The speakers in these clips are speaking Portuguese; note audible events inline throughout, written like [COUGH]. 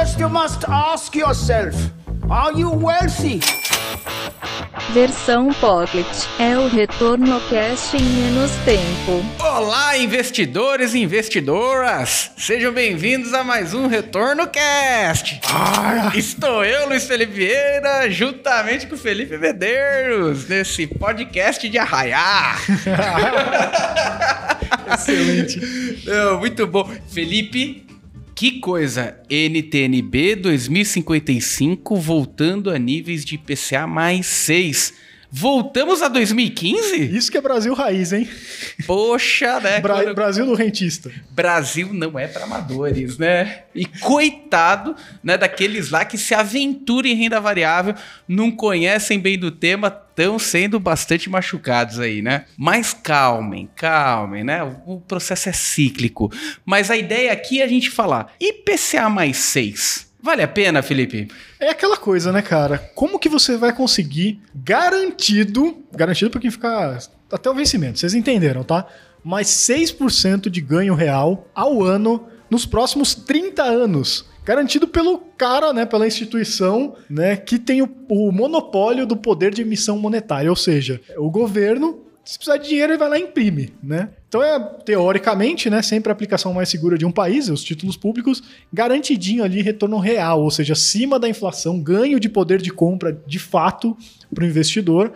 First, you must ask yourself Are you wealthy? Versão Pocket é o retorno cash em menos tempo. Olá, investidores e investidoras! Sejam bem-vindos a mais um Retorno Cast. Ah. Estou eu, Luiz Felipe Vieira, juntamente com o Felipe Medeiros, nesse podcast de arraiar. [LAUGHS] Excelente. Não, muito bom. Felipe, que coisa! NTNB 2055 voltando a níveis de IPCA mais 6. Voltamos a 2015? Isso que é Brasil raiz, hein? Poxa, né? Bra Quando- Brasil do rentista. Brasil não é para amadores, né? E coitado, né, daqueles lá que se aventuram em renda variável, não conhecem bem do tema, estão sendo bastante machucados aí, né? Mas calmem, calmem, né? O processo é cíclico. Mas a ideia aqui é a gente falar IPCA mais 6. Vale a pena, Felipe? É aquela coisa, né, cara? Como que você vai conseguir garantido, garantido para quem ficar até o vencimento, vocês entenderam, tá? Mais 6% de ganho real ao ano nos próximos 30 anos. Garantido pelo cara, né, pela instituição, né, que tem o, o monopólio do poder de emissão monetária, ou seja, o governo se precisar de dinheiro, ele vai lá e imprime, né? Então é, teoricamente, né, sempre a aplicação mais segura de um país, os títulos públicos, garantidinho ali retorno real, ou seja, acima da inflação, ganho de poder de compra de fato para o investidor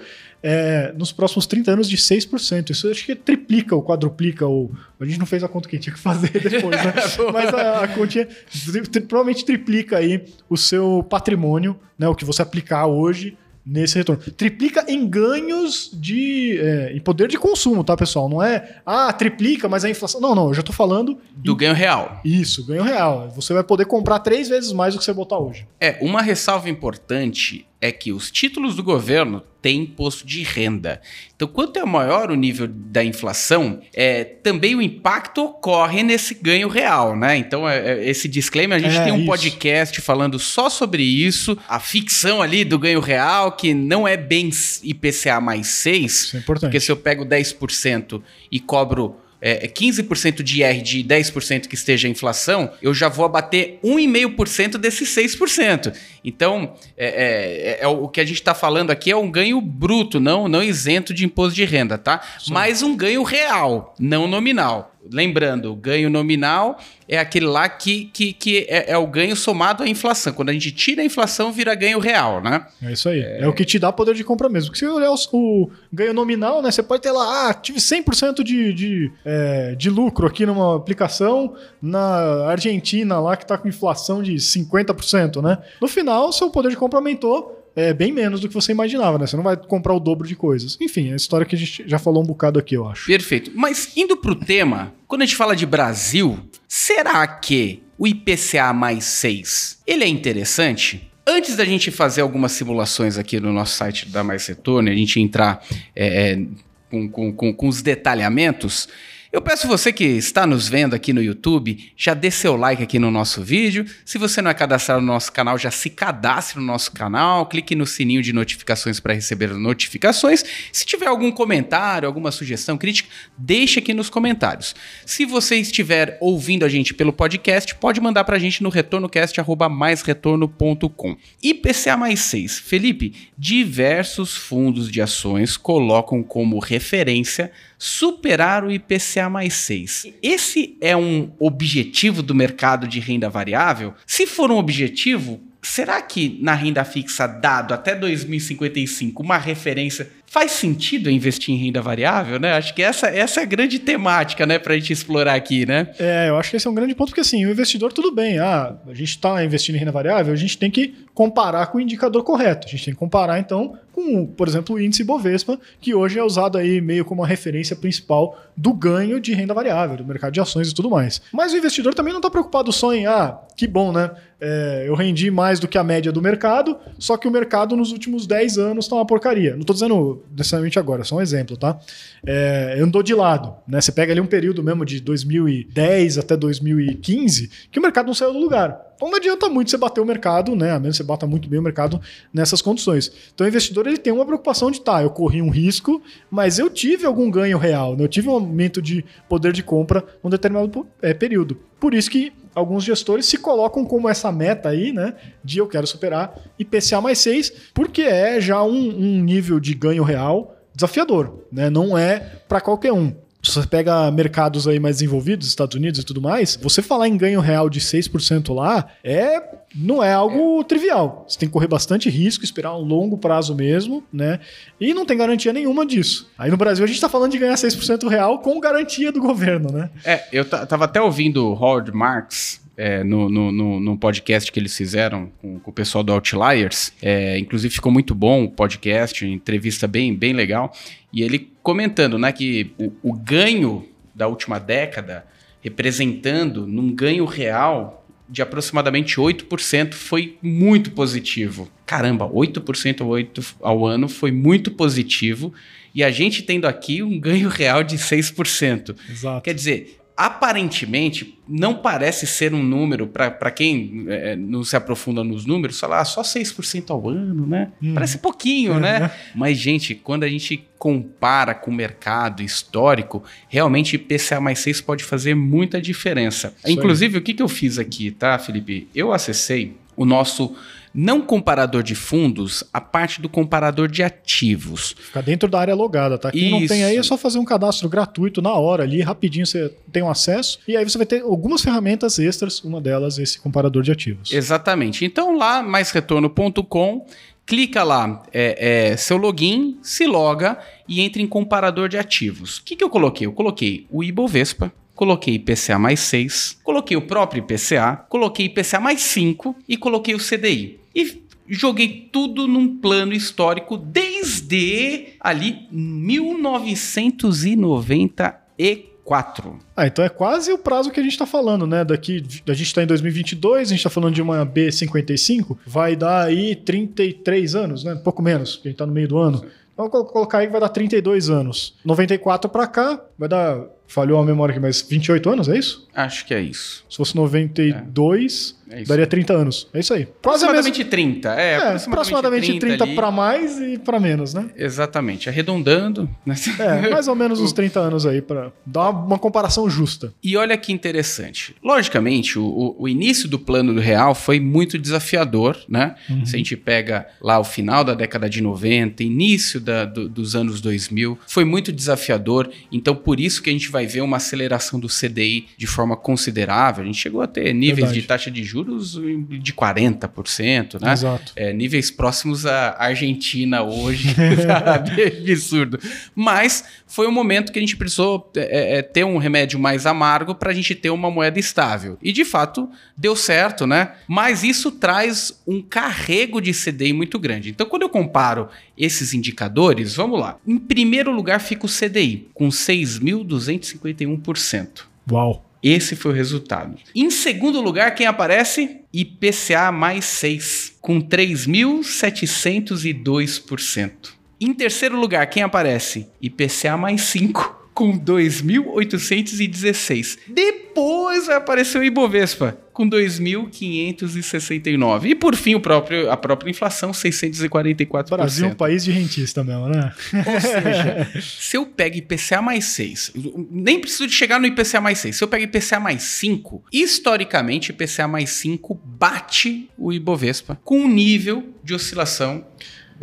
é, nos próximos 30 anos de 6%. Isso acho que triplica ou quadruplica, ou a gente não fez a conta que tinha que fazer depois, né? [LAUGHS] Mas a, a continha tri- tri- provavelmente triplica aí o seu patrimônio, né, o que você aplicar hoje nesse retorno. Triplica em ganhos de é, em poder de consumo, tá, pessoal? Não é, ah, triplica, mas a inflação. Não, não, eu já tô falando Do ganho real. isso, ganho real. Você vai poder comprar três vezes mais do que você botar hoje. É, uma ressalva importante é que os títulos do governo têm imposto de renda. Então, quanto é maior o nível da inflação, é, também o impacto ocorre nesse ganho real, né? Então, é, é, esse disclaimer, a gente É, tem um isso. podcast falando só sobre isso, a ficção ali do ganho real, que não é bem IPCA mais 6, Isso é importante. porque se eu pego 10% e cobro é, 15% de IR de 10% que esteja a inflação, eu já vou abater 1,5% desses 6%. Então, é, é- é o que a gente está falando aqui é um ganho bruto, não, não isento de imposto de renda, tá? Mas um ganho real, não nominal. Lembrando, o ganho nominal é aquele lá que, que, que é, é o ganho somado à inflação. Quando a gente tira a inflação, vira ganho real, né? É isso aí. É, o que te dá poder de compra mesmo. Porque se olhar os- o, ganho nominal, né? Você pode ter lá, ah, tive 100% de, de, é, de lucro aqui numa aplicação na Argentina lá que tá com inflação de 50%, né? No final, seu poder de compra aumentou é, bem menos do que você imaginava, né? Você não vai comprar o dobro de coisas. Enfim, é a história que a gente já falou um bocado aqui, eu acho. Perfeito. Mas indo pro tema, quando a gente fala de Brasil, será que o IPCA mais 6, ele é interessante? Antes da gente fazer algumas simulações aqui no nosso site da Mais Retorno, a gente entrar é, é, com, com, com, com os detalhamentos, eu peço você que está nos vendo aqui no YouTube, já dê seu like aqui no nosso vídeo. Se você não é cadastrado no nosso canal, já se cadastre no nosso canal, clique no sininho de notificações para receber notificações. Se tiver algum comentário, alguma sugestão, crítica, deixe aqui nos comentários. Se você estiver ouvindo a gente pelo podcast, pode mandar para a gente no retornocast@maisretorno.com. IPCA mais 6. Felipe, diversos fundos de ações colocam como referência superar o IPCA mais 6. Esse é um objetivo do mercado de renda variável? Se for um objetivo, será que na renda fixa dado até 2055 uma referência faz sentido investir em renda variável, né? Acho que essa, essa é a grande temática, né, pra gente explorar aqui, né? É, eu acho que esse é um grande ponto, porque assim, o investidor, tudo bem, ah, a gente está investindo em renda variável, a gente tem que comparar com o indicador correto. A gente tem que comparar, então, com, por exemplo, o índice Bovespa, que hoje é usado aí meio como a referência principal do ganho de renda variável, do mercado de ações e tudo mais. Mas o investidor também não está preocupado só em, ah, que bom, né? É, eu rendi mais do que a média do mercado, só que o mercado nos últimos 10 anos está uma porcaria. Não estou dizendo necessariamente agora, só um exemplo, tá? É, andou de lado, né? Você pega ali um período mesmo de 2010 até 2015, que o mercado não saiu do lugar. Então não adianta muito você bater o mercado, né? A menos que você bata muito bem o mercado nessas condições. Então o investidor ele tem uma preocupação de, tá, eu corri um risco, mas eu tive algum ganho real, né? eu tive um aumento de poder de compra num determinado é, período. Por isso que alguns gestores se colocam como essa meta aí, né? De eu quero superar IPCA mais 6, porque é já um, um nível de ganho real desafiador, né? Não é para qualquer um. Se você pega mercados aí mais desenvolvidos, Estados Unidos e tudo mais, você falar em ganho real de 6% lá é não é algo é. trivial. Você tem que correr bastante risco, esperar um longo prazo mesmo, né? E não tem garantia nenhuma disso. Aí no Brasil a gente tá falando de ganhar 6% real com garantia do governo, né? É, eu tava até ouvindo o Howard Marks é, no, no, no, no, podcast que eles fizeram com, com o pessoal do Outliers. É, inclusive ficou muito bom o podcast, entrevista bem, bem legal. E ele comentando né, que o, o ganho da última década, representando num ganho real de aproximadamente 8%, foi muito positivo. Caramba, 8% ao, 8 ao ano foi muito positivo. E a gente tendo aqui um ganho real de 6%. Exato. Quer dizer, aparentemente não parece ser um número para quem é, não se aprofunda nos números, falar ah, só 6% ao ano, né? Hum. Parece pouquinho, né? Uhum. Mas gente, quando a gente compara com o mercado histórico, realmente IPCA mais 6 pode fazer muita diferença. Isso Inclusive, aí. o que, que eu fiz aqui, tá, Felipe? Eu acessei o nosso não comparador de fundos, a parte do comparador de ativos. Fica dentro da área logada, tá? Quem Isso. não tem aí é só fazer um cadastro gratuito na hora ali, rapidinho você tem um acesso e aí você vai ter algumas ferramentas extras, uma delas esse comparador de ativos. Exatamente. Então lá, maisretorno.com, clica lá, é, é, seu login, se loga e entra em comparador de ativos. O que, que eu coloquei? Eu coloquei o Ibovespa, coloquei IPCA mais 6, coloquei o próprio IPCA, coloquei IPCA mais 5 e coloquei o CDI. E joguei tudo num plano histórico desde ali 1994. Ah, então é quase o prazo que a gente está falando, né? Daqui, a gente está em 2022, a gente está falando de uma B55, vai dar aí 33 anos, né? Pouco menos, porque a gente está no meio do ano. Então, vou colocar aí que vai dar 32 anos. 94 para cá, vai dar Falhou a memória aqui, mas 28 anos, é isso? Acho que é isso. Se fosse 92, é. É daria 30 anos. É isso aí. Quase aproximadamente 30. É, é aproximadamente, aproximadamente 30, 30 para mais e para menos, né? Exatamente. Arredondando. Né? É, mais ou menos [LAUGHS] uns 30 anos aí para dar uma comparação justa. E olha que interessante. Logicamente, o, o início do plano do real foi muito desafiador, né? Uhum. Se a gente pega lá o final da década de 90, início da, do, dos anos 2000, foi muito desafiador. Então, por isso que a gente vai ver uma aceleração do CDI de forma considerável. A gente chegou a ter níveis Verdade. de taxa de juros de 40%, né? Exato. É, níveis próximos à Argentina hoje. [LAUGHS] [LAUGHS] absurdo. Mas foi um momento que a gente precisou é, é, ter um remédio mais amargo para a gente ter uma moeda estável. E de fato deu certo, né? Mas isso traz um carrego de CDI muito grande. Então, quando eu comparo esses indicadores, vamos lá. Em primeiro lugar fica o CDI, com 6.251%. Uau! Esse foi o resultado. Em segundo lugar, quem aparece? IPCA mais 6, com 3.702%. Em terceiro lugar, quem aparece? IPCA mais 5, com 2.816. Depois vai aparecer o Ibovespa com 2.569. E por fim, o próprio, a própria inflação, 644%. Brasil é um país de rentista mesmo, né? Ou seja, [LAUGHS] se eu pego IPCA mais 6, nem preciso de chegar no IPCA mais 6, se eu pego IPCA mais 5, historicamente IPCA mais 5 bate o Ibovespa com um nível de oscilação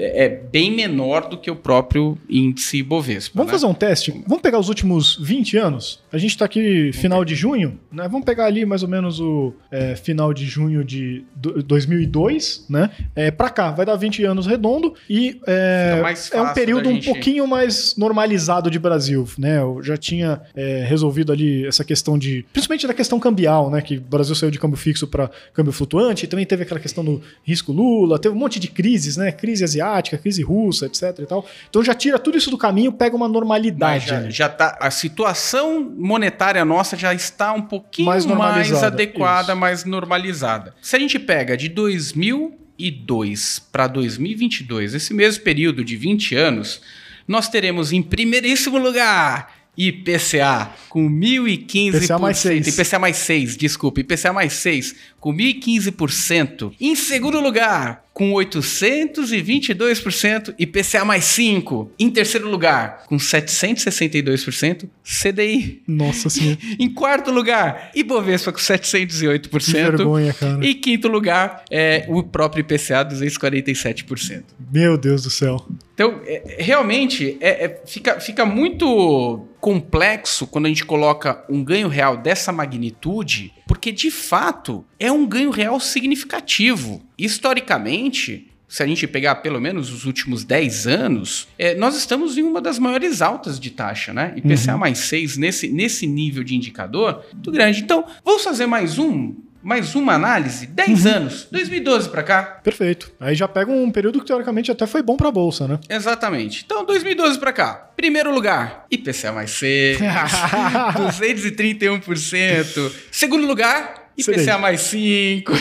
é, bem menor do que o próprio índice Bovespa. Vamos né? fazer um teste? Vamos pegar os últimos 20 anos? A gente está aqui final de junho, né? Vamos pegar ali mais ou menos o é, final de junho de 2002, né? É, para cá, vai dar 20 anos redondo e é, é um período gente... um pouquinho mais normalizado de Brasil, né? Eu já tinha é, resolvido ali essa questão de, principalmente da questão cambial, né? Que o Brasil saiu de câmbio fixo para câmbio flutuante, também teve aquela questão do risco Lula, teve um monte de crises, né? Crise asiática asiática, crise russa, etc e tal. Então já tira tudo isso do caminho, pega uma normalidade. Já, já, tá, a situação monetária nossa já está um pouquinho mais, mais adequada, isso. mais normalizada. Se a gente pega de 2002 para 2022, esse mesmo período de 20 anos, nós teremos em primeiríssimo lugar IPCA com 1.015%. IPCA mais seis. IPCA mais 6, desculpa. IPCA mais 6 com 1.015%. Em segundo lugar, com 822%, IPCA mais 5. Em terceiro lugar, com 762%, CDI. Nossa senhora. [LAUGHS] Em quarto lugar, Ibovespa com Que 708%. vergonha, cara. E quinto lugar, é o próprio IPCA, 247%. Meu Deus do céu. Então, é- é- realmente, é- é- fica, fica muito complexo quando a gente coloca um ganho real dessa magnitude, porque de fato é um ganho real significativo. Historicamente, se a gente pegar pelo menos os últimos 10 anos, é, nós estamos em uma das maiores altas de taxa, né? IPCA mais 6 nesse, nesse nível de indicador, muito grande. Então, vamos fazer mais um, mais uma análise? 10 anos, 2012 para cá, Perfeito. Aí já pega um período que teoricamente até foi bom pra bolsa, né? Exatamente. Então, 2012 pra cá. Primeiro lugar, IPCA mais 6, 231%. [LAUGHS] Segundo lugar, IPCA mais 5,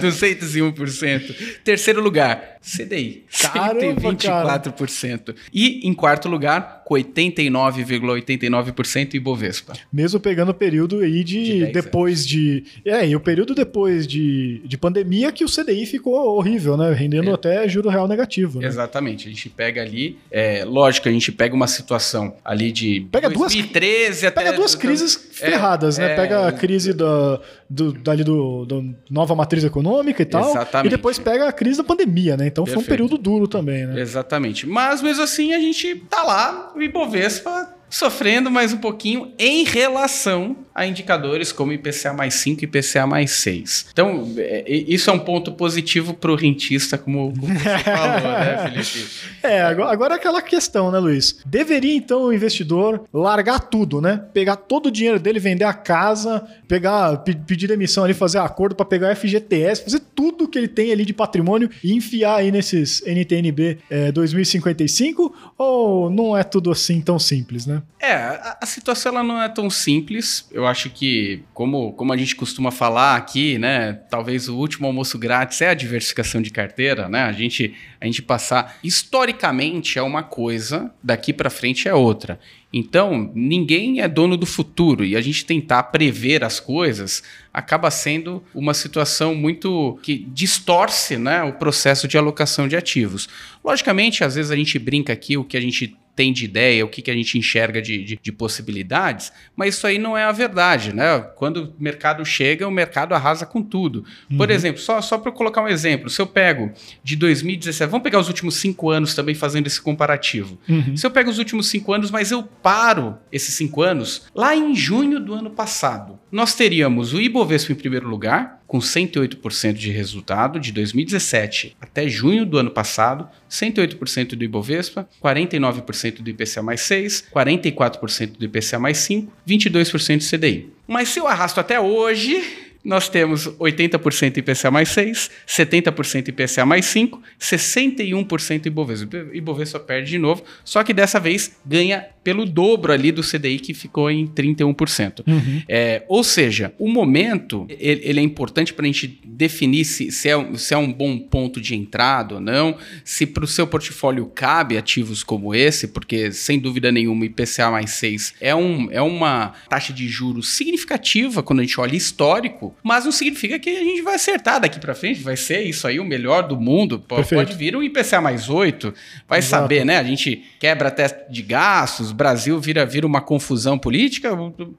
201%. [LAUGHS] Terceiro lugar, CDI, Caramba, 124%. E em quarto lugar, com 89,89% Ibovespa. Mesmo pegando o período aí De de, 10 depois de. É, e o período depois de, de pandemia que o CDI ficou horrível, né? Rendendo É. até juro real negativo. Né? Exatamente. A gente pega ali, é, lógico, a gente pega uma situação ali de Pega duas- 2013 até... Pega duas crises ferradas, né? é, pega a crise da, do, dali do, do nova matriz econômica e tal. Exatamente. E depois pega a crise da pandemia, né? Então foi um Perfeito. período duro também, né? Exatamente. Mas mesmo assim a gente tá lá, o Ibovespa sofrendo mais um pouquinho em relação a indicadores como IPCA mais 5 e IPCA mais 6. Então, é, isso é um ponto positivo para o rentista, como, como você falou, né, [LAUGHS] Felipe? É, agora, é aquela questão, né, Luiz? Deveria então o investidor largar tudo, né? Pegar todo o dinheiro dele, vender a casa, pegar, pe- pedir demissão ali, fazer acordo para pegar FGTS, fazer tudo que ele tem ali de patrimônio e enfiar aí nesses NTNB é, 2055? Ou não é tudo assim tão simples, né? É, a, a situação ela não é tão simples. Eu acho que, como, como a gente costuma falar aqui, né? Talvez o último almoço grátis é a diversificação de carteira, né? A gente, a gente passar. Historicamente é uma coisa, daqui para frente é outra. Então, ninguém é dono do futuro e a gente tentar prever as coisas acaba sendo uma situação muito que distorce né, o processo de alocação de ativos. Logicamente, às vezes a gente brinca aqui o que a gente tem de ideia, o que, que a gente enxerga de, de, de possibilidades, mas isso aí não é a verdade, né? Quando o mercado chega, o mercado arrasa com tudo. Por exemplo, só, só para colocar um exemplo, se eu pego de 2017, vamos pegar os últimos cinco anos também fazendo esse comparativo. Uhum. Se eu pego os últimos cinco anos, mas eu paro esses cinco anos, lá em junho do ano passado, nós teríamos o Ibovespa em primeiro lugar, com 108% de resultado de 2017 até junho do ano passado, 108% do Ibovespa, 49% do IPCA mais 6, 44% do IPCA mais 5, 22% do CDI. Mas se eu arrasto até hoje, nós temos 80% IPCA mais 6, 70% IPCA mais 5, 61% Ibovespa. Ibovespa perde de novo, só que dessa vez ganha pelo dobro ali do CDI que ficou em 31%. Uhum. É, ou seja, o momento ele, ele é importante para a gente definir se, se, é, um- se é um bom ponto de entrada ou não, se para o seu portfólio cabe ativos como esse, porque sem dúvida nenhuma IPCA mais 6 é, um, é uma taxa de juros significativa quando a gente olha histórico, mas não significa que a gente vai acertar daqui para frente, vai ser isso aí o melhor do mundo, P- Perfeito. pode vir um IPCA mais 8, vai Exato. saber, né? A gente quebra teto de gastos, Brasil vira, vira uma confusão política,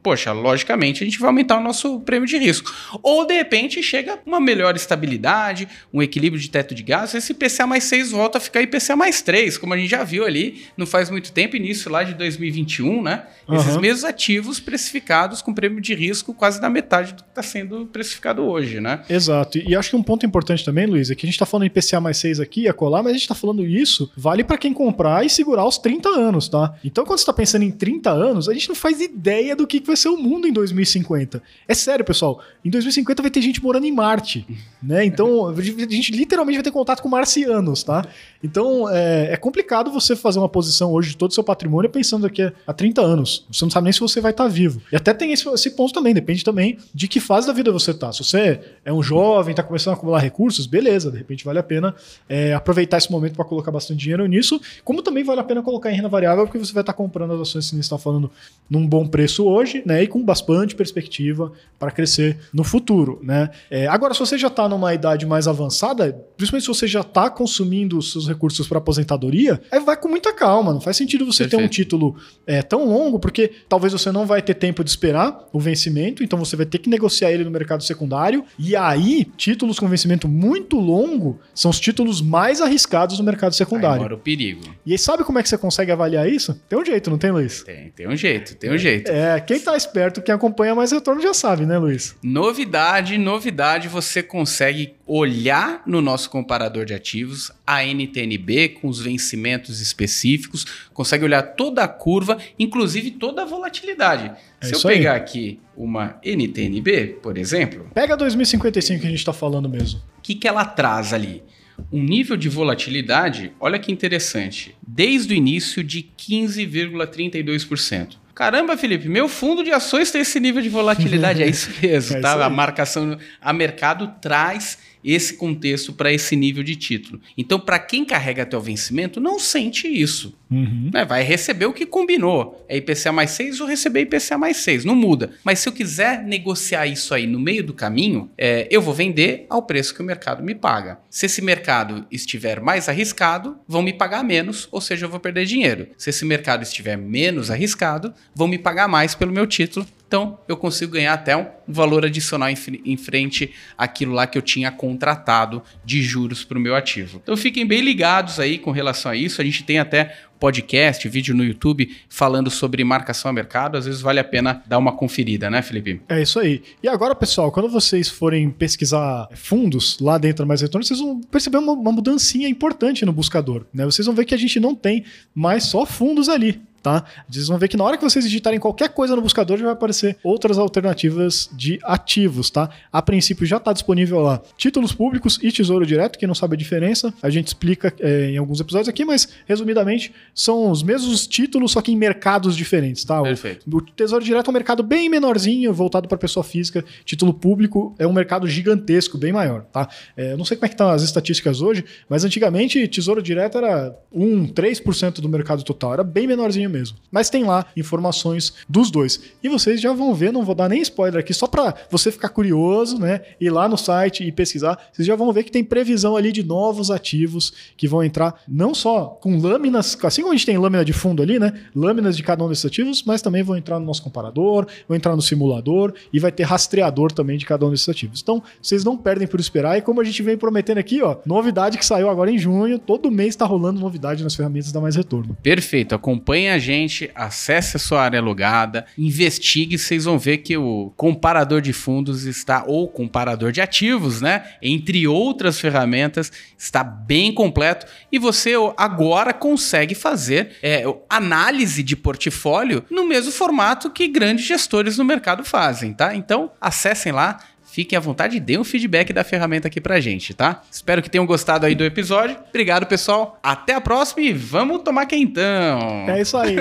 poxa, logicamente a gente vai aumentar o nosso prêmio de risco. Ou de repente chega uma melhor estabilidade, um equilíbrio de teto de gastos, esse IPCA mais 6 volta a ficar IPCA mais 3, como a gente já viu ali, não faz muito tempo, início lá de 2021, né? Esses Aham. mesmos ativos precificados com prêmio de risco quase na metade do que está sendo precificado hoje, né? Exato. E acho que um ponto importante também, Luiz, é que a gente tá falando em IPCA mais 6 aqui, a colar, mas a gente tá falando isso, vale para quem comprar e segurar os 30 anos, tá? Então, quando você tá pensando em 30 anos, a gente não faz ideia do que vai ser o mundo em 2050. É sério, pessoal. Em 2050 vai ter gente morando em Marte, [LAUGHS] né? Então, a gente literalmente vai ter contato com marcianos, tá? Então, é, é complicado você fazer uma posição hoje de todo o seu patrimônio pensando daqui a 30 anos. Você não sabe nem se você vai estar vivo. E até tem esse, esse ponto também, depende também de que fase da vida você tá. Se você é um jovem, está começando a acumular recursos, beleza, de repente vale a pena é, aproveitar esse momento para colocar bastante dinheiro nisso, como também vale a pena colocar em renda variável, porque você vai estar tá comprando as ações que você está falando num bom preço hoje, né? E com bastante perspectiva para crescer no futuro, né? É, agora, se você já está numa idade mais avançada, principalmente se você já está consumindo os seus recursos para aposentadoria, aí vai com muita calma. Não faz sentido você Perfeito. ter um título é, tão longo, porque talvez você não vai ter tempo de esperar o vencimento, então você vai ter que negociar ele no mercado secundário. E aí, títulos com vencimento muito longo são os títulos mais arriscados no mercado secundário. Agora o perigo. E aí, sabe como é que você consegue avaliar isso? Tem um jeito, não tem, Luiz? Tem, tem um jeito, tem um jeito. É, quem tá esperto, quem acompanha mais retorno já sabe, né, Luiz? Novidade, novidade, você consegue olhar no nosso comparador de ativos a NTNB com os vencimentos específicos, consegue olhar toda a curva, inclusive toda a volatilidade. É Se eu pegar aí. aqui uma NTNB, por exemplo. Pega 2055 que a gente está falando mesmo. O que, que ela traz ali? Um nível de volatilidade, olha que interessante, desde o início de 15,32%. Caramba, Felipe, meu fundo de ações tem esse nível de volatilidade. é isso [LAUGHS] mesmo, é tá? Isso a marcação, a mercado traz esse contexto para esse nível de título. Então, para quem carrega até o vencimento, não sente isso. Uhum. Né? Vai receber o que combinou. É IPCA mais 6 ou receber IPCA mais 6. Não muda. Mas se eu quiser negociar isso aí no meio do caminho, é, eu vou vender ao preço que o mercado me paga. Se esse mercado estiver mais arriscado, vão me pagar menos, ou seja, eu vou perder dinheiro. Se esse mercado estiver menos arriscado, vão me pagar mais pelo meu título, então, eu consigo ganhar até um valor adicional em, em frente àquilo lá que eu tinha contratado de juros para o meu ativo. Então, fiquem bem ligados aí com relação a isso. A gente tem até podcast, vídeo no YouTube falando sobre marcação a mercado. Às vezes vale a pena dar uma conferida, né, Felipe? É isso aí. E agora, pessoal, quando vocês forem pesquisar fundos lá dentro mais retorno, vocês vão perceber uma, uma mudancinha importante no buscador. Né? Vocês vão ver que a gente não tem mais só fundos ali tá? Vocês vão ver que na hora que vocês digitarem qualquer coisa no buscador, já vai aparecer outras alternativas de ativos, tá? A princípio já está disponível lá títulos públicos e tesouro direto, quem não sabe a diferença, a gente explica é, em alguns episódios aqui, mas resumidamente são os mesmos títulos, só que em mercados diferentes, tá? Perfeito. O, o tesouro direto é um mercado bem menorzinho, voltado para pessoa física, título público é um mercado gigantesco, bem maior, tá? É, não sei como é que estão as estatísticas hoje, mas antigamente tesouro direto era 1, 3% do mercado total, era bem menorzinho mesmo. Mas tem lá informações dos dois. E vocês já vão ver, não vou dar nem spoiler aqui, só para você ficar curioso, né? Ir lá no site e pesquisar. Vocês já vão ver que tem previsão ali de novos ativos que vão entrar não só com lâminas, assim como a gente tem lâmina de fundo ali, né? Lâminas de cada um desses ativos, mas também vão entrar no nosso comparador, vão entrar no simulador e vai ter rastreador também de cada um desses ativos. Então, vocês não perdem por esperar. E como a gente vem prometendo aqui, ó, novidade que saiu agora em junho, todo mês está rolando novidade nas ferramentas da Mais Retorno. Perfeito. Acompanhe a gente, acesse a sua área logada, investigue, vocês vão ver que o comparador de fundos está, ou comparador de ativos, né? Entre outras ferramentas, está bem completo e você agora consegue fazer é, análise de portfólio no mesmo formato que grandes gestores no mercado fazem, tá? Então, acessem lá Fiquem à vontade e deem um feedback da ferramenta aqui pra gente, tá? Espero que tenham gostado aí do episódio. Obrigado, pessoal. Até a próxima e vamos tomar quentão. É isso aí.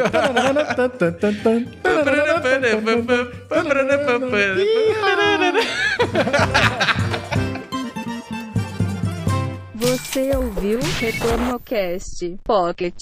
Você ouviu Retorno Cast Pocket.